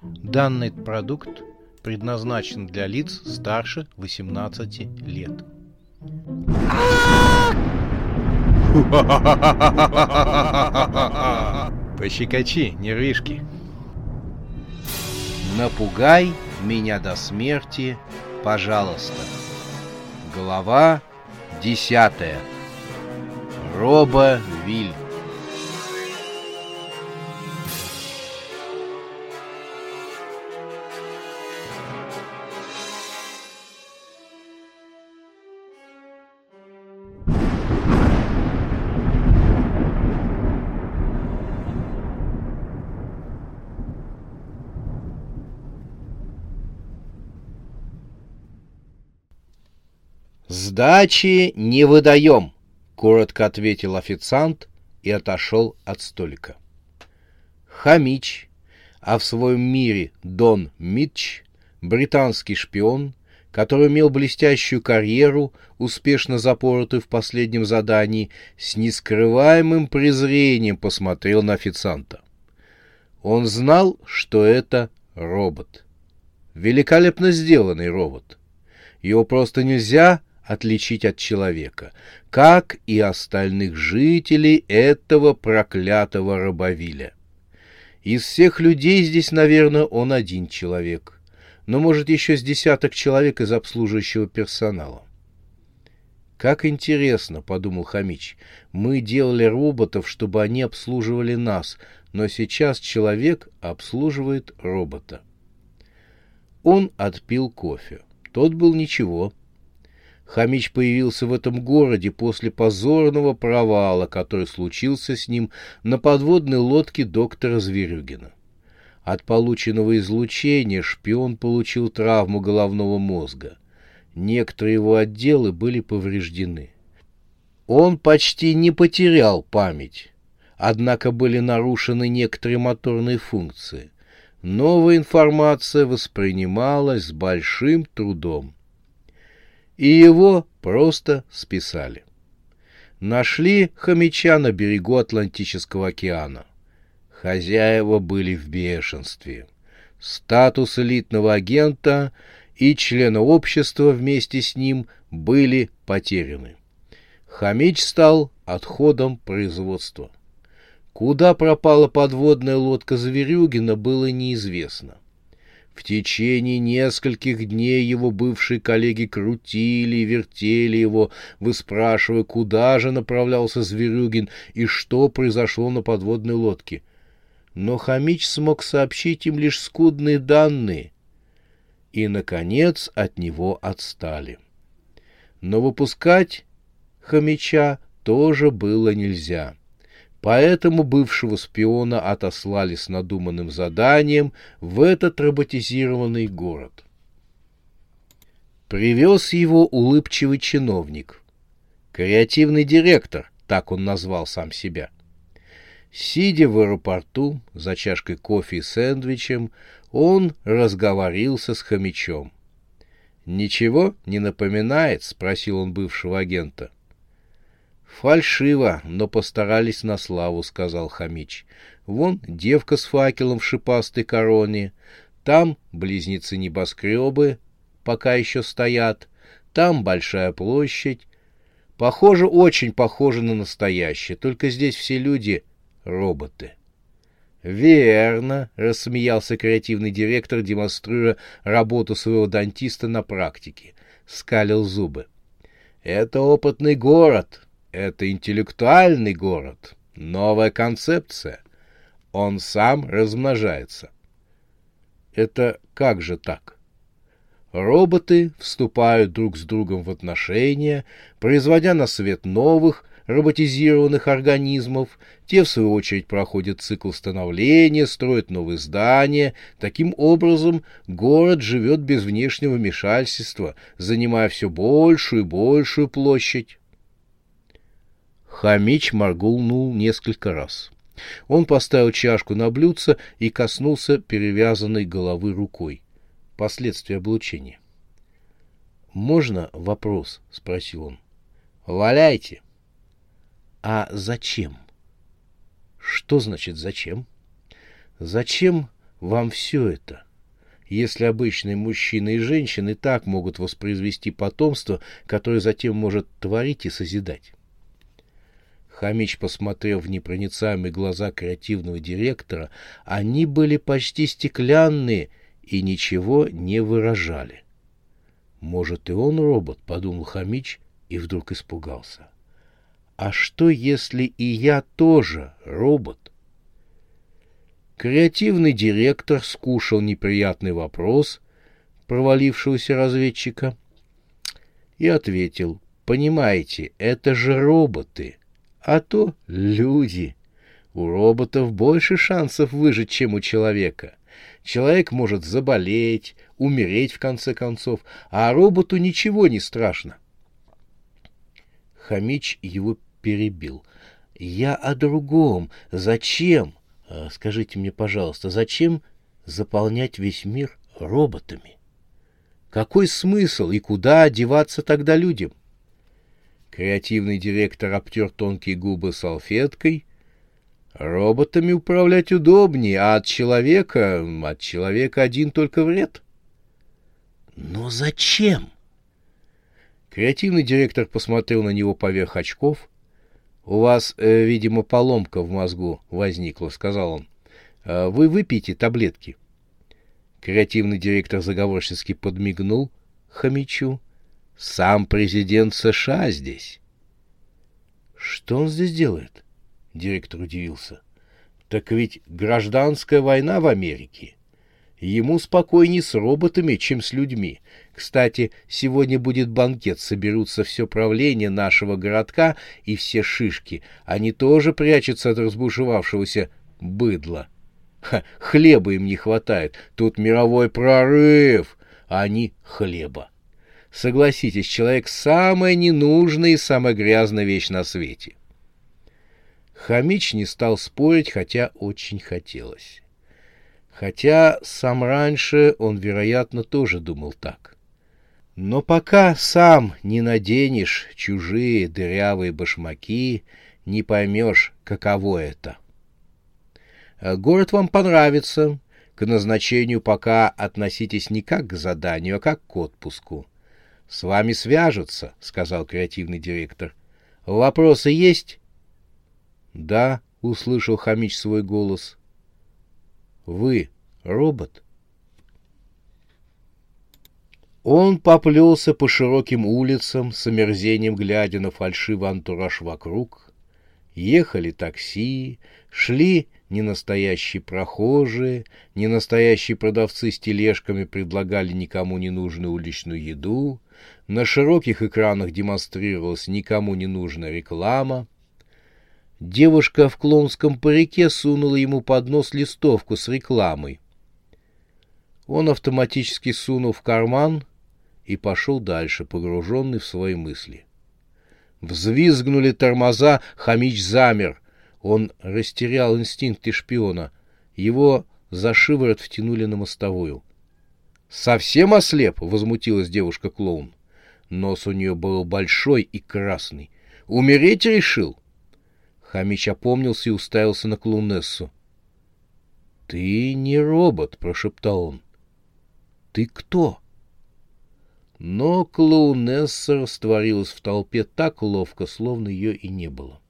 Данный продукт предназначен для лиц старше 18 лет. Пощекочи, нервишки. Напугай меня до смерти, пожалуйста. Глава десятая. Роба Виль. «Сдачи не выдаем», — коротко ответил официант и отошел от столика. Хамич, а в своем мире Дон Митч, британский шпион, который имел блестящую карьеру, успешно запоротый в последнем задании, с нескрываемым презрением посмотрел на официанта. Он знал, что это робот. Великолепно сделанный робот. Его просто нельзя отличить от человека, как и остальных жителей этого проклятого рабовиля. Из всех людей здесь, наверное, он один человек, но, может, еще с десяток человек из обслуживающего персонала. «Как интересно», — подумал Хамич, — «мы делали роботов, чтобы они обслуживали нас, но сейчас человек обслуживает робота». Он отпил кофе. Тот был ничего, Хамич появился в этом городе после позорного провала, который случился с ним на подводной лодке доктора Зверюгина. От полученного излучения шпион получил травму головного мозга. Некоторые его отделы были повреждены. Он почти не потерял память, однако были нарушены некоторые моторные функции. Новая информация воспринималась с большим трудом и его просто списали. Нашли хомяча на берегу Атлантического океана. Хозяева были в бешенстве. Статус элитного агента и члена общества вместе с ним были потеряны. Хомич стал отходом производства. Куда пропала подводная лодка Зверюгина, было неизвестно. В течение нескольких дней его бывшие коллеги крутили и вертели его, выспрашивая, куда же направлялся Зверюгин и что произошло на подводной лодке. Но Хамич смог сообщить им лишь скудные данные, и, наконец, от него отстали. Но выпускать Хомича тоже было нельзя. Поэтому бывшего шпиона отослали с надуманным заданием в этот роботизированный город. Привез его улыбчивый чиновник. Креативный директор, так он назвал сам себя. Сидя в аэропорту за чашкой кофе и сэндвичем, он разговорился с хомячом. «Ничего не напоминает?» — спросил он бывшего агента. «Фальшиво, но постарались на славу», — сказал Хамич. «Вон девка с факелом в шипастой короне. Там близнецы небоскребы, пока еще стоят. Там большая площадь. Похоже, очень похоже на настоящее, только здесь все люди — роботы». «Верно», — рассмеялся креативный директор, демонстрируя работу своего дантиста на практике. Скалил зубы. «Это опытный город, это интеллектуальный город, новая концепция. Он сам размножается. Это как же так? Роботы вступают друг с другом в отношения, производя на свет новых, роботизированных организмов, те, в свою очередь, проходят цикл становления, строят новые здания. Таким образом, город живет без внешнего вмешательства, занимая все большую и большую площадь. Хамич моргнул несколько раз. Он поставил чашку на блюдце и коснулся перевязанной головы рукой. Последствия облучения. «Можно вопрос?» — спросил он. «Валяйте». «А зачем?» «Что значит «зачем»?» «Зачем вам все это? Если обычные мужчины и женщины так могут воспроизвести потомство, которое затем может творить и созидать. Хамич посмотрел в непроницаемые глаза креативного директора. Они были почти стеклянные и ничего не выражали. «Может, и он робот?» — подумал Хамич и вдруг испугался. «А что, если и я тоже робот?» Креативный директор скушал неприятный вопрос провалившегося разведчика и ответил, «Понимаете, это же роботы, а то люди. У роботов больше шансов выжить, чем у человека. Человек может заболеть, умереть в конце концов, а роботу ничего не страшно. Хамич его перебил. «Я о другом. Зачем? А, скажите мне, пожалуйста, зачем заполнять весь мир роботами? Какой смысл и куда одеваться тогда людям? Креативный директор обтер тонкие губы салфеткой. Роботами управлять удобнее, а от человека... От человека один только вред. Но зачем? Креативный директор посмотрел на него поверх очков. «У вас, э, видимо, поломка в мозгу возникла», — сказал он. «Э, «Вы выпейте таблетки». Креативный директор заговорчески подмигнул хомячу. Сам президент США здесь. Что он здесь делает? Директор удивился. Так ведь гражданская война в Америке. Ему спокойней с роботами, чем с людьми. Кстати, сегодня будет банкет, соберутся все правление нашего городка и все шишки. Они тоже прячутся от разбушевавшегося быдла. Ха, хлеба им не хватает. Тут мировой прорыв, а они хлеба. Согласитесь, человек — самая ненужная и самая грязная вещь на свете. Хамич не стал спорить, хотя очень хотелось. Хотя сам раньше он, вероятно, тоже думал так. Но пока сам не наденешь чужие дырявые башмаки, не поймешь, каково это. Город вам понравится. К назначению пока относитесь не как к заданию, а как к отпуску. — С вами свяжутся, — сказал креативный директор. — Вопросы есть? — Да, — услышал Хамич свой голос. — Вы робот? Он поплелся по широким улицам, с омерзением глядя на фальшивый антураж вокруг. Ехали такси, шли ненастоящие прохожие, ненастоящие продавцы с тележками предлагали никому не нужную уличную еду, на широких экранах демонстрировалась никому не нужная реклама. Девушка в клоунском парике сунула ему под нос листовку с рекламой. Он автоматически сунул в карман и пошел дальше, погруженный в свои мысли. Взвизгнули тормоза, хомич замер. Он растерял инстинкты шпиона. Его за шиворот втянули на мостовую. «Совсем ослеп?» — возмутилась девушка-клоун. Нос у нее был большой и красный. «Умереть решил?» Хамич опомнился и уставился на клоунессу. «Ты не робот», — прошептал он. «Ты кто?» Но клоунесса растворилась в толпе так ловко, словно ее и не было.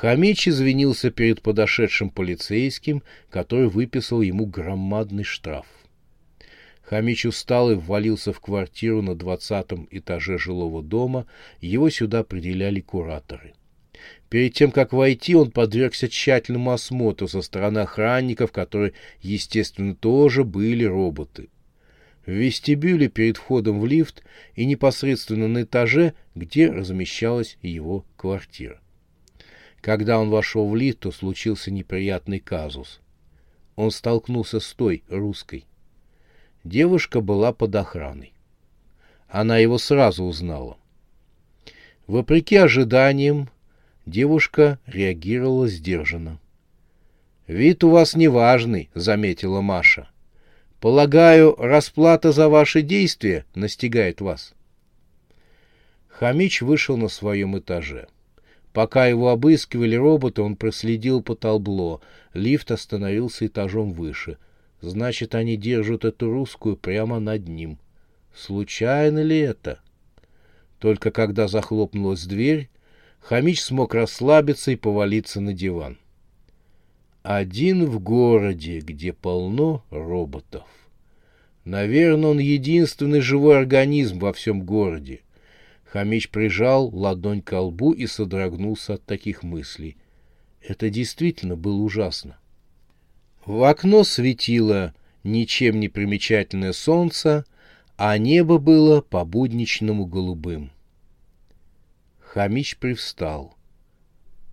Хамич извинился перед подошедшим полицейским, который выписал ему громадный штраф. Хамич устал и ввалился в квартиру на двадцатом этаже жилого дома, его сюда определяли кураторы. Перед тем, как войти, он подвергся тщательному осмотру со стороны охранников, которые, естественно, тоже были роботы. В вестибюле перед входом в лифт и непосредственно на этаже, где размещалась его квартира. Когда он вошел в лифт, то случился неприятный казус. Он столкнулся с той, русской. Девушка была под охраной. Она его сразу узнала. Вопреки ожиданиям, девушка реагировала сдержанно. «Вид у вас неважный», — заметила Маша. «Полагаю, расплата за ваши действия настигает вас». Хамич вышел на своем этаже. Пока его обыскивали роботы, он проследил по табло. Лифт остановился этажом выше. Значит, они держат эту русскую прямо над ним. Случайно ли это? Только когда захлопнулась дверь, Хамич смог расслабиться и повалиться на диван. Один в городе, где полно роботов. Наверное, он единственный живой организм во всем городе. Хамич прижал ладонь к лбу и содрогнулся от таких мыслей. Это действительно было ужасно. В окно светило ничем не примечательное солнце, а небо было по-будничному голубым. Хамич привстал.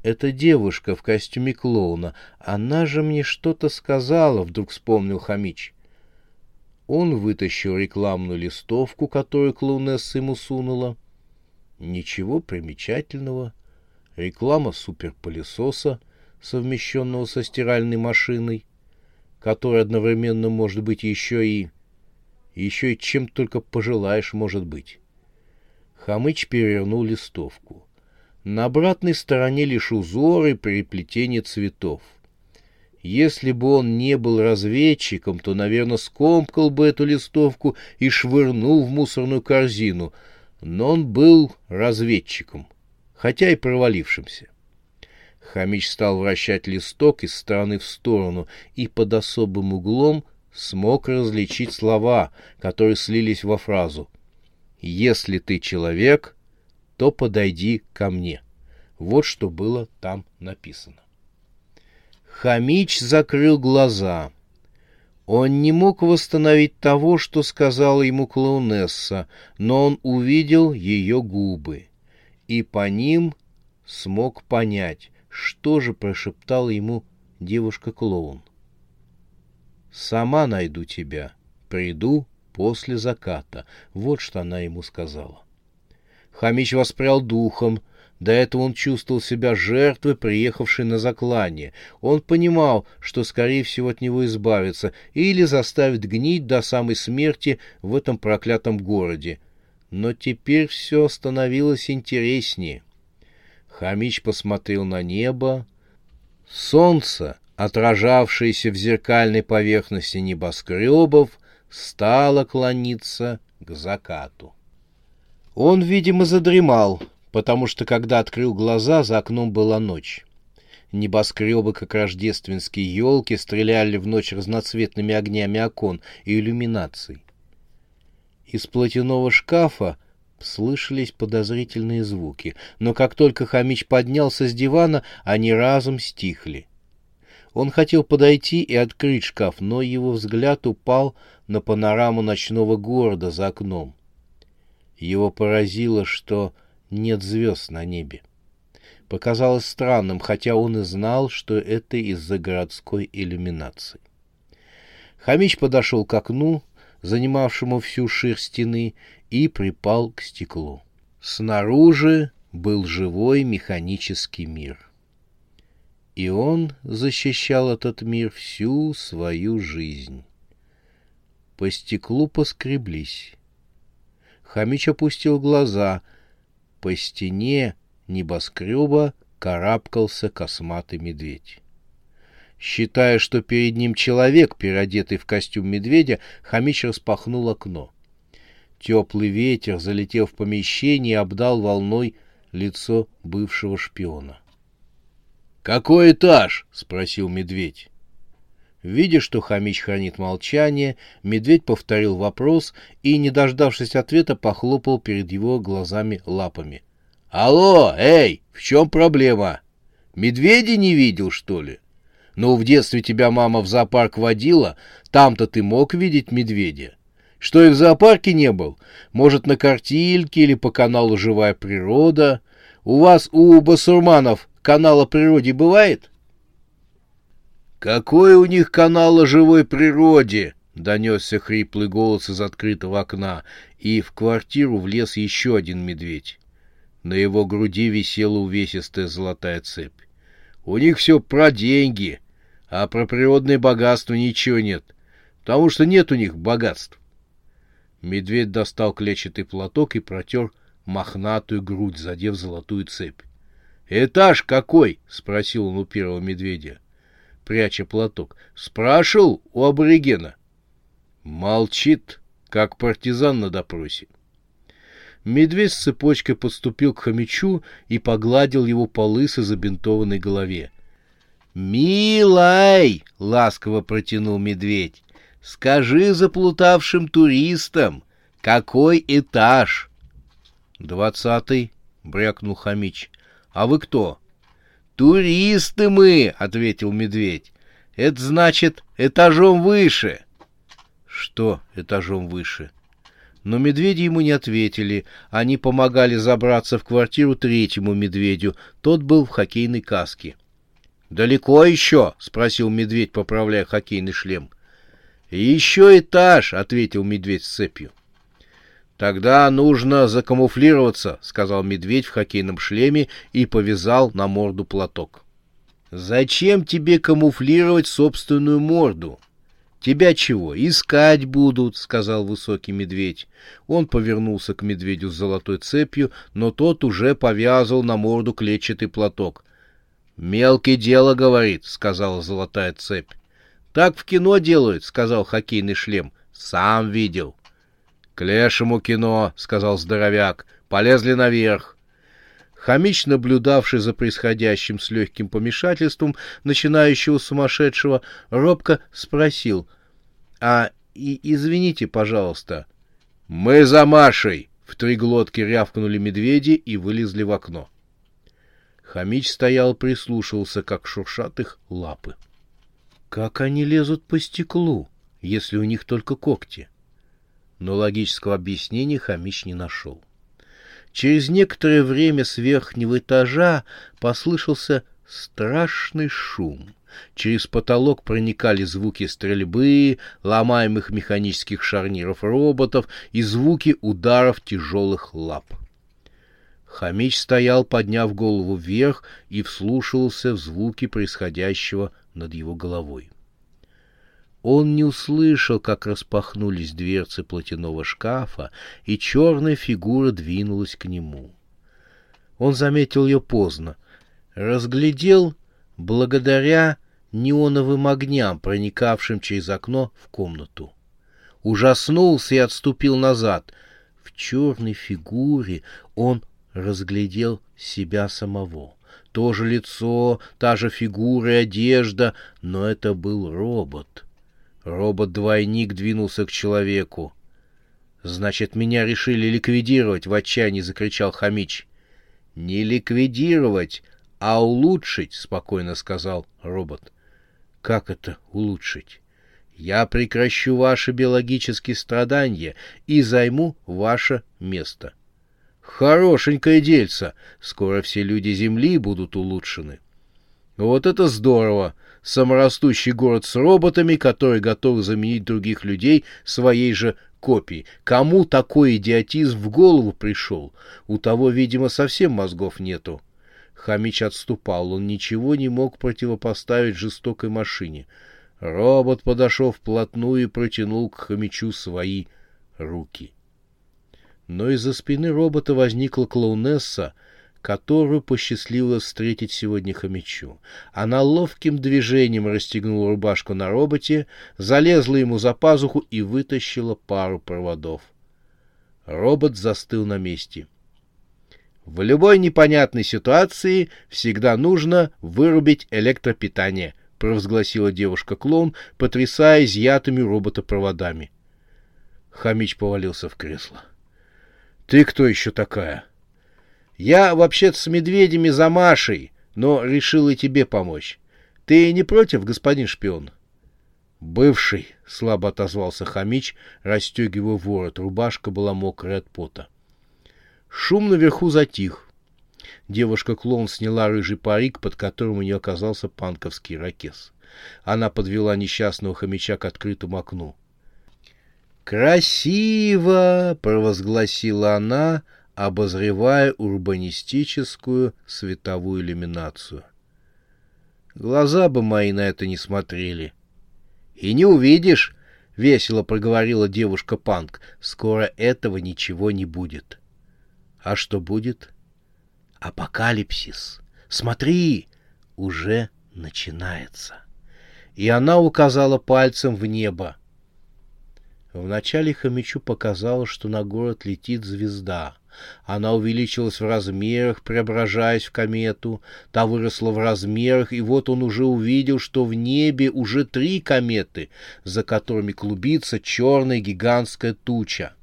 «Это девушка в костюме клоуна. Она же мне что-то сказала», — вдруг вспомнил Хамич. Он вытащил рекламную листовку, которую клоунесса ему сунула. Ничего примечательного. Реклама суперпылесоса, совмещенного со стиральной машиной, который одновременно может быть еще и... еще и чем только пожелаешь, может быть. Хамыч перевернул листовку. На обратной стороне лишь узоры и переплетение цветов. Если бы он не был разведчиком, то, наверное, скомкал бы эту листовку и швырнул в мусорную корзину — но он был разведчиком, хотя и провалившимся. Хамич стал вращать листок из стороны в сторону и под особым углом смог различить слова, которые слились во фразу «Если ты человек, то подойди ко мне». Вот что было там написано. Хамич закрыл глаза — он не мог восстановить того, что сказала ему клоунесса, но он увидел ее губы, и по ним смог понять, что же прошептала ему девушка-клоун. «Сама найду тебя, приду после заката», — вот что она ему сказала. Хамич воспрял духом, — до этого он чувствовал себя жертвой, приехавшей на заклание. Он понимал, что, скорее всего, от него избавиться или заставить гнить до самой смерти в этом проклятом городе. Но теперь все становилось интереснее. Хамич посмотрел на небо. Солнце, отражавшееся в зеркальной поверхности небоскребов, стало клониться к закату. Он, видимо, задремал, потому что, когда открыл глаза, за окном была ночь. Небоскребы, как рождественские елки, стреляли в ночь разноцветными огнями окон и иллюминаций. Из платяного шкафа слышались подозрительные звуки, но как только Хамич поднялся с дивана, они разом стихли. Он хотел подойти и открыть шкаф, но его взгляд упал на панораму ночного города за окном. Его поразило, что нет звезд на небе. Показалось странным, хотя он и знал, что это из-за городской иллюминации. Хамич подошел к окну, занимавшему всю ширь стены, и припал к стеклу. Снаружи был живой механический мир. И он защищал этот мир всю свою жизнь. По стеклу поскреблись. Хамич опустил глаза — по стене небоскреба карабкался косматый медведь. Считая, что перед ним человек, переодетый в костюм медведя, Хамич распахнул окно. Теплый ветер, залетел в помещение, и обдал волной лицо бывшего шпиона. «Какой этаж?» — спросил медведь. Видя, что Хамич хранит молчание, медведь повторил вопрос и, не дождавшись ответа, похлопал перед его глазами лапами. «Алло, эй, в чем проблема? Медведя не видел, что ли? Ну, в детстве тебя мама в зоопарк водила, там-то ты мог видеть медведя. Что и в зоопарке не был? Может, на картильке или по каналу «Живая природа»? У вас, у басурманов, канал о природе бывает?» «Какой у них канал о живой природе?» — донесся хриплый голос из открытого окна, и в квартиру влез еще один медведь. На его груди висела увесистая золотая цепь. «У них все про деньги, а про природное богатство ничего нет, потому что нет у них богатств». Медведь достал клетчатый платок и протер мохнатую грудь, задев золотую цепь. Этаж какой? спросил он у первого медведя, пряча платок. Спрашивал у аборигена. Молчит, как партизан на допросе. Медведь с цепочкой подступил к хомячу и погладил его по лысой забинтованной голове. «Милай!» — ласково протянул медведь. «Скажи заплутавшим туристам, какой этаж?» «Двадцатый», — брякнул хомич. «А вы кто?» «Туристы мы!» — ответил медведь. «Это значит этажом выше». «Что этажом выше?» Но медведи ему не ответили. Они помогали забраться в квартиру третьему медведю. Тот был в хоккейной каске. «Далеко еще?» — спросил медведь, поправляя хоккейный шлем. «Еще этаж!» — ответил медведь с цепью. «Тогда нужно закамуфлироваться», — сказал медведь в хоккейном шлеме и повязал на морду платок. «Зачем тебе камуфлировать собственную морду?» «Тебя чего, искать будут», — сказал высокий медведь. Он повернулся к медведю с золотой цепью, но тот уже повязал на морду клетчатый платок. «Мелкое дело, — говорит», — сказала золотая цепь. «Так в кино делают», — сказал хоккейный шлем. «Сам видел». «К лешему кино», — сказал здоровяк. «Полезли наверх». Хомич, наблюдавший за происходящим с легким помешательством начинающего сумасшедшего, робко спросил. «А и извините, пожалуйста». «Мы за Машей!» — в три глотки рявкнули медведи и вылезли в окно. Хомич стоял, прислушивался, как шуршат их лапы. Как они лезут по стеклу, если у них только когти? Но логического объяснения Хомич не нашел. Через некоторое время с верхнего этажа послышался страшный шум. Через потолок проникали звуки стрельбы, ломаемых механических шарниров роботов и звуки ударов тяжелых лап. Хомич стоял, подняв голову вверх, и вслушивался в звуки происходящего над его головой. Он не услышал, как распахнулись дверцы платяного шкафа, и черная фигура двинулась к нему. Он заметил ее поздно, разглядел благодаря неоновым огням, проникавшим через окно в комнату. Ужаснулся и отступил назад. В черной фигуре он разглядел себя самого. То же лицо, та же фигура и одежда, но это был робот. Робот-двойник двинулся к человеку. «Значит, меня решили ликвидировать!» — в отчаянии закричал Хамич. «Не ликвидировать, а улучшить!» — спокойно сказал робот. «Как это улучшить?» «Я прекращу ваши биологические страдания и займу ваше место». Хорошенькое дельце. Скоро все люди Земли будут улучшены. Вот это здорово. Саморастущий город с роботами, который готов заменить других людей своей же копией. Кому такой идиотизм в голову пришел? У того, видимо, совсем мозгов нету. Хамич отступал, он ничего не мог противопоставить жестокой машине. Робот подошел вплотную и протянул к Хамичу свои руки но из-за спины робота возникла клоунесса, которую посчастливилось встретить сегодня хомячу. Она ловким движением расстегнула рубашку на роботе, залезла ему за пазуху и вытащила пару проводов. Робот застыл на месте. В любой непонятной ситуации всегда нужно вырубить электропитание, провозгласила девушка-клоун, потрясая изъятыми робота проводами. Хамич повалился в кресло. — ты кто еще такая? Я вообще-то с медведями за Машей, но решил и тебе помочь. Ты не против, господин шпион? Бывший, слабо отозвался Хамич, расстегивая ворот. Рубашка была мокрая от пота. Шум наверху затих. Девушка-клоун сняла рыжий парик, под которым у нее оказался панковский ракес. Она подвела несчастного хомяча к открытому окну. «Красиво!» — провозгласила она, обозревая урбанистическую световую иллюминацию. Глаза бы мои на это не смотрели. «И не увидишь!» — весело проговорила девушка-панк. «Скоро этого ничего не будет». «А что будет?» «Апокалипсис. Смотри, уже начинается. И она указала пальцем в небо. Вначале хомячу показалось, что на город летит звезда. Она увеличилась в размерах, преображаясь в комету. Та выросла в размерах, и вот он уже увидел, что в небе уже три кометы, за которыми клубится черная гигантская туча.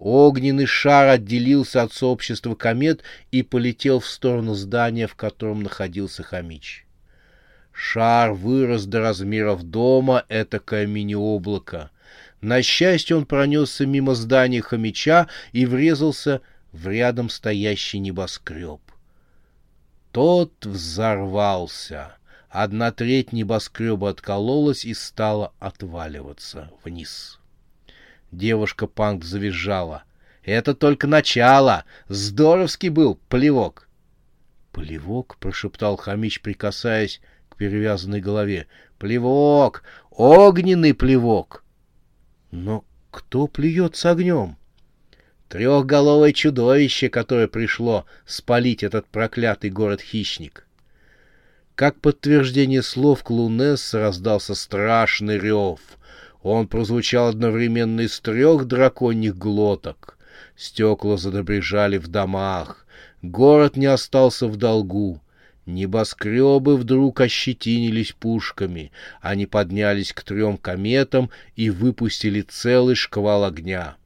Огненный шар отделился от сообщества комет и полетел в сторону здания, в котором находился хомич. Шар вырос до размеров дома, этакое мини-облако. На счастье он пронесся мимо здания хомяча и врезался в рядом стоящий небоскреб. Тот взорвался. Одна треть небоскреба откололась и стала отваливаться вниз. Девушка-панк завизжала. «Это только начало! Здоровский был плевок!» «Плевок?» — прошептал Хамич, прикасаясь к перевязанной голове. «Плевок! Огненный плевок!» «Но кто плюет с огнем?» Трехголовое чудовище, которое пришло спалить этот проклятый город-хищник. Как подтверждение слов Клунесса раздался страшный рев. Он прозвучал одновременно из трех драконьих глоток. Стекла задобрежали в домах. Город не остался в долгу. Небоскребы вдруг ощетинились пушками. Они поднялись к трем кометам и выпустили целый шквал огня.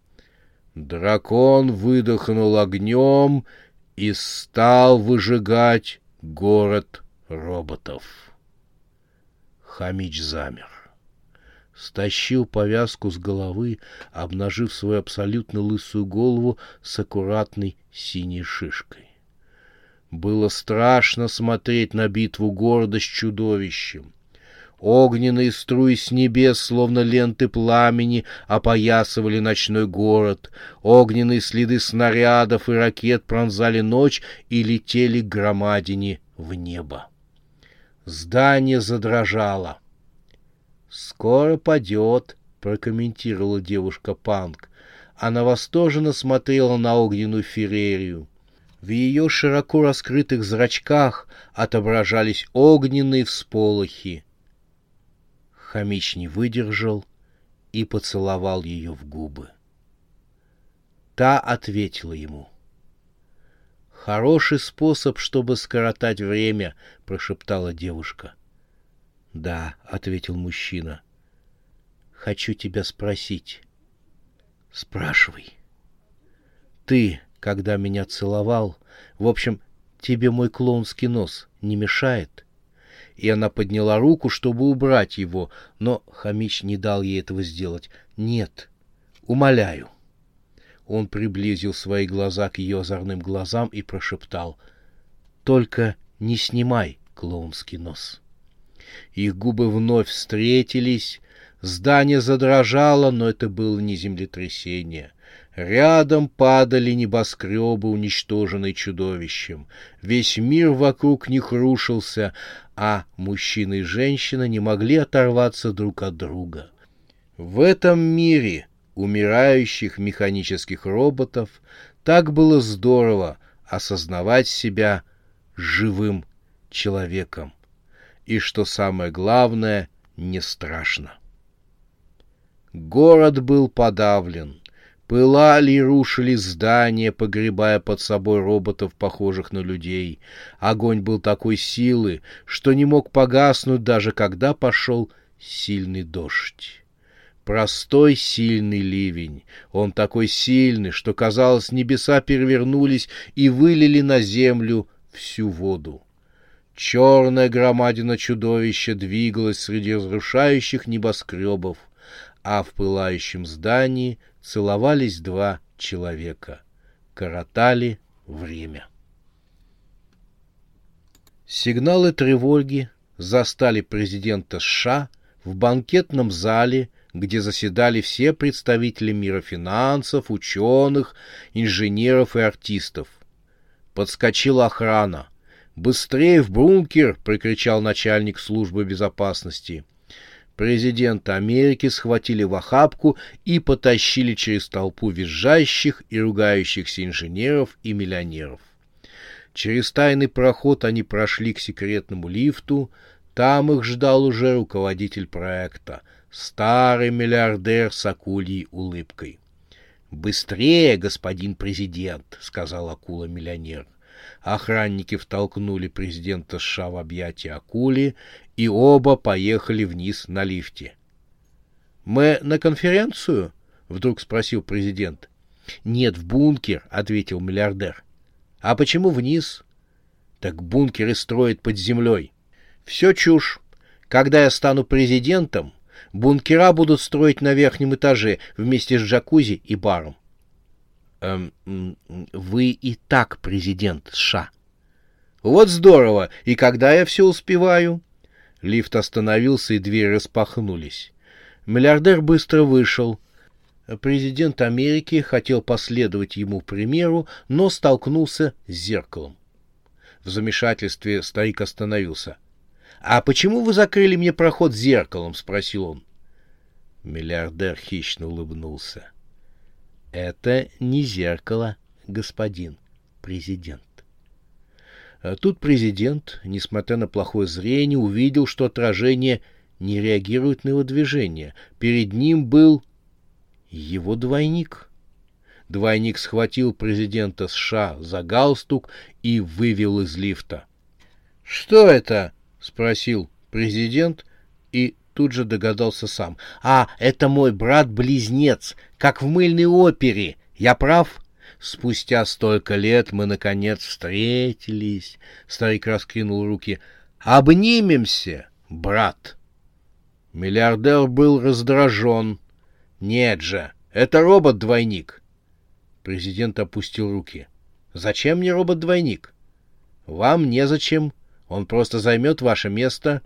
Дракон выдохнул огнем и стал выжигать город роботов. Хамич замер. Стащил повязку с головы, обнажив свою абсолютно лысую голову с аккуратной синей шишкой. Было страшно смотреть на битву города с чудовищем. Огненные струи с небес, словно ленты пламени, опоясывали ночной город. Огненные следы снарядов и ракет пронзали ночь и летели к громадине в небо. Здание задрожало. «Скоро падет», — прокомментировала девушка Панк. Она восторженно смотрела на огненную ферерию. В ее широко раскрытых зрачках отображались огненные всполохи. Хамич не выдержал и поцеловал ее в губы. Та ответила ему. «Хороший способ, чтобы скоротать время», — прошептала девушка. «Да», — ответил мужчина. «Хочу тебя спросить». «Спрашивай». «Ты, когда меня целовал, в общем, тебе мой клоунский нос не мешает?» и она подняла руку, чтобы убрать его, но Хамич не дал ей этого сделать. «Нет, умоляю». Он приблизил свои глаза к ее озорным глазам и прошептал. «Только не снимай клоунский нос». Их губы вновь встретились, здание задрожало, но это было не землетрясение — Рядом падали небоскребы, уничтоженные чудовищем. Весь мир вокруг них рушился, а мужчина и женщина не могли оторваться друг от друга. В этом мире умирающих механических роботов так было здорово осознавать себя живым человеком. И что самое главное, не страшно. Город был подавлен — Пылали и рушили здания, погребая под собой роботов, похожих на людей. Огонь был такой силы, что не мог погаснуть, даже когда пошел сильный дождь. Простой сильный ливень. Он такой сильный, что, казалось, небеса перевернулись и вылили на землю всю воду. Черная громадина чудовища двигалась среди разрушающих небоскребов, а в пылающем здании — целовались два человека, коротали время. Сигналы тревоги застали президента США в банкетном зале, где заседали все представители мира финансов, ученых, инженеров и артистов. Подскочила охрана. «Быстрее в бункер!» — прикричал начальник службы безопасности. Президента Америки схватили в охапку и потащили через толпу визжащих и ругающихся инженеров и миллионеров. Через тайный проход они прошли к секретному лифту. Там их ждал уже руководитель проекта, старый миллиардер с акульей улыбкой. «Быстрее, господин президент!» — сказал акула-миллионер. Охранники втолкнули президента США в объятия акули, и оба поехали вниз на лифте. «Мы на конференцию?» — вдруг спросил президент. «Нет, в бункер», — ответил миллиардер. «А почему вниз?» «Так бункеры строят под землей». «Все чушь. Когда я стану президентом, бункера будут строить на верхнем этаже вместе с джакузи и баром». Эм, «Вы и так президент США». «Вот здорово! И когда я все успеваю?» Лифт остановился, и двери распахнулись. Миллиардер быстро вышел — Президент Америки хотел последовать ему примеру, но столкнулся с зеркалом. В замешательстве старик остановился. — А почему вы закрыли мне проход зеркалом? — спросил он. Миллиардер хищно улыбнулся. — Это не зеркало, господин президент. А тут президент, несмотря на плохое зрение, увидел, что отражение не реагирует на его движение. Перед ним был его двойник. Двойник схватил президента США за галстук и вывел из лифта. — Что это? — спросил президент и тут же догадался сам. — А, это мой брат-близнец, как в мыльной опере. Я прав? Спустя столько лет мы, наконец, встретились. Старик раскинул руки. — Обнимемся, брат. Миллиардер был раздражен нет же, это робот-двойник. Президент опустил руки. Зачем мне робот-двойник? Вам незачем. Он просто займет ваше место.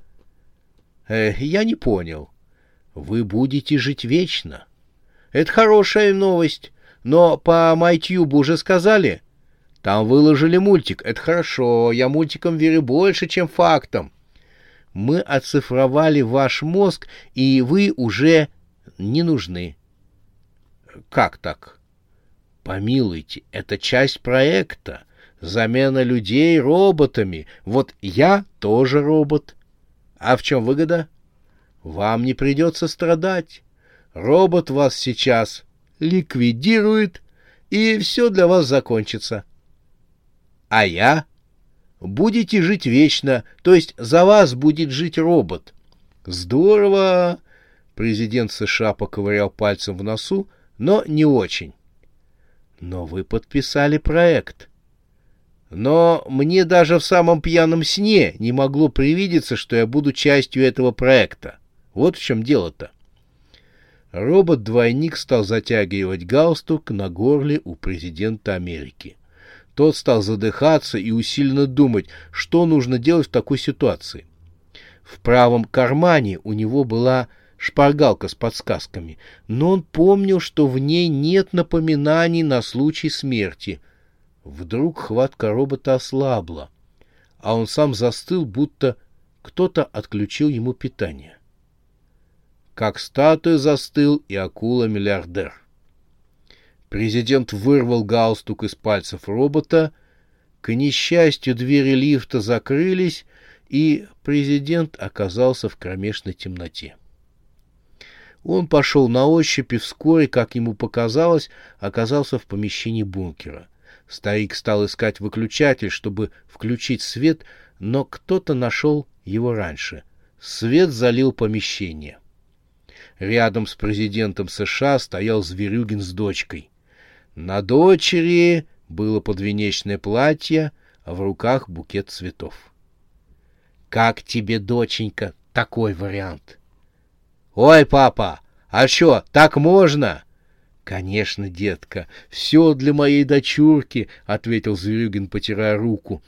Э, я не понял. Вы будете жить вечно. Это хорошая новость. Но по MyTube уже сказали. Там выложили мультик. Это хорошо. Я мультикам верю больше, чем фактам. Мы оцифровали ваш мозг, и вы уже не нужны. Как так? Помилуйте, это часть проекта. Замена людей роботами. Вот я тоже робот. А в чем выгода? Вам не придется страдать. Робот вас сейчас ликвидирует, и все для вас закончится. А я? Будете жить вечно, то есть за вас будет жить робот. Здорово! Президент США поковырял пальцем в носу, но не очень. Но вы подписали проект. Но мне даже в самом пьяном сне не могло привидеться, что я буду частью этого проекта. Вот в чем дело-то. Робот-двойник стал затягивать галстук на горле у президента Америки. Тот стал задыхаться и усиленно думать, что нужно делать в такой ситуации. В правом кармане у него была шпаргалка с подсказками, но он помнил, что в ней нет напоминаний на случай смерти. Вдруг хватка робота ослабла, а он сам застыл, будто кто-то отключил ему питание. Как статуя застыл и акула-миллиардер. Президент вырвал галстук из пальцев робота. К несчастью, двери лифта закрылись, и президент оказался в кромешной темноте. Он пошел на ощупь и вскоре, как ему показалось, оказался в помещении бункера. Старик стал искать выключатель, чтобы включить свет, но кто-то нашел его раньше. Свет залил помещение. Рядом с президентом США стоял Зверюгин с дочкой. На дочери было подвенечное платье, а в руках букет цветов. «Как тебе, доченька, такой вариант?» «Ой, папа, а что, так можно?» «Конечно, детка, все для моей дочурки», — ответил Зверюгин, потирая руку.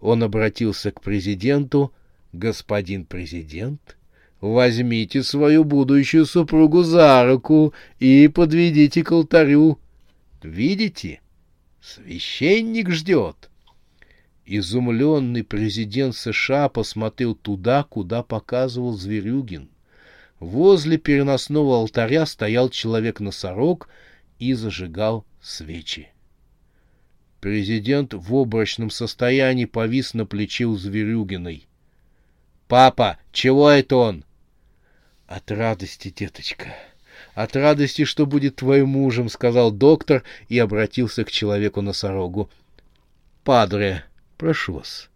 Он обратился к президенту. «Господин президент, возьмите свою будущую супругу за руку и подведите к алтарю. Видите? Священник ждет». Изумленный президент США посмотрел туда, куда показывал Зверюгин. Возле переносного алтаря стоял человек-носорог и зажигал свечи. Президент в обрачном состоянии повис на плече у Зверюгиной. «Папа, чего это он?» «От радости, деточка, от радости, что будет твоим мужем», — сказал доктор и обратился к человеку-носорогу. «Падре, прошу вас,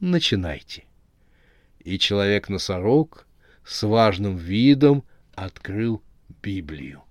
начинайте». И человек-носорог с важным видом открыл Библию.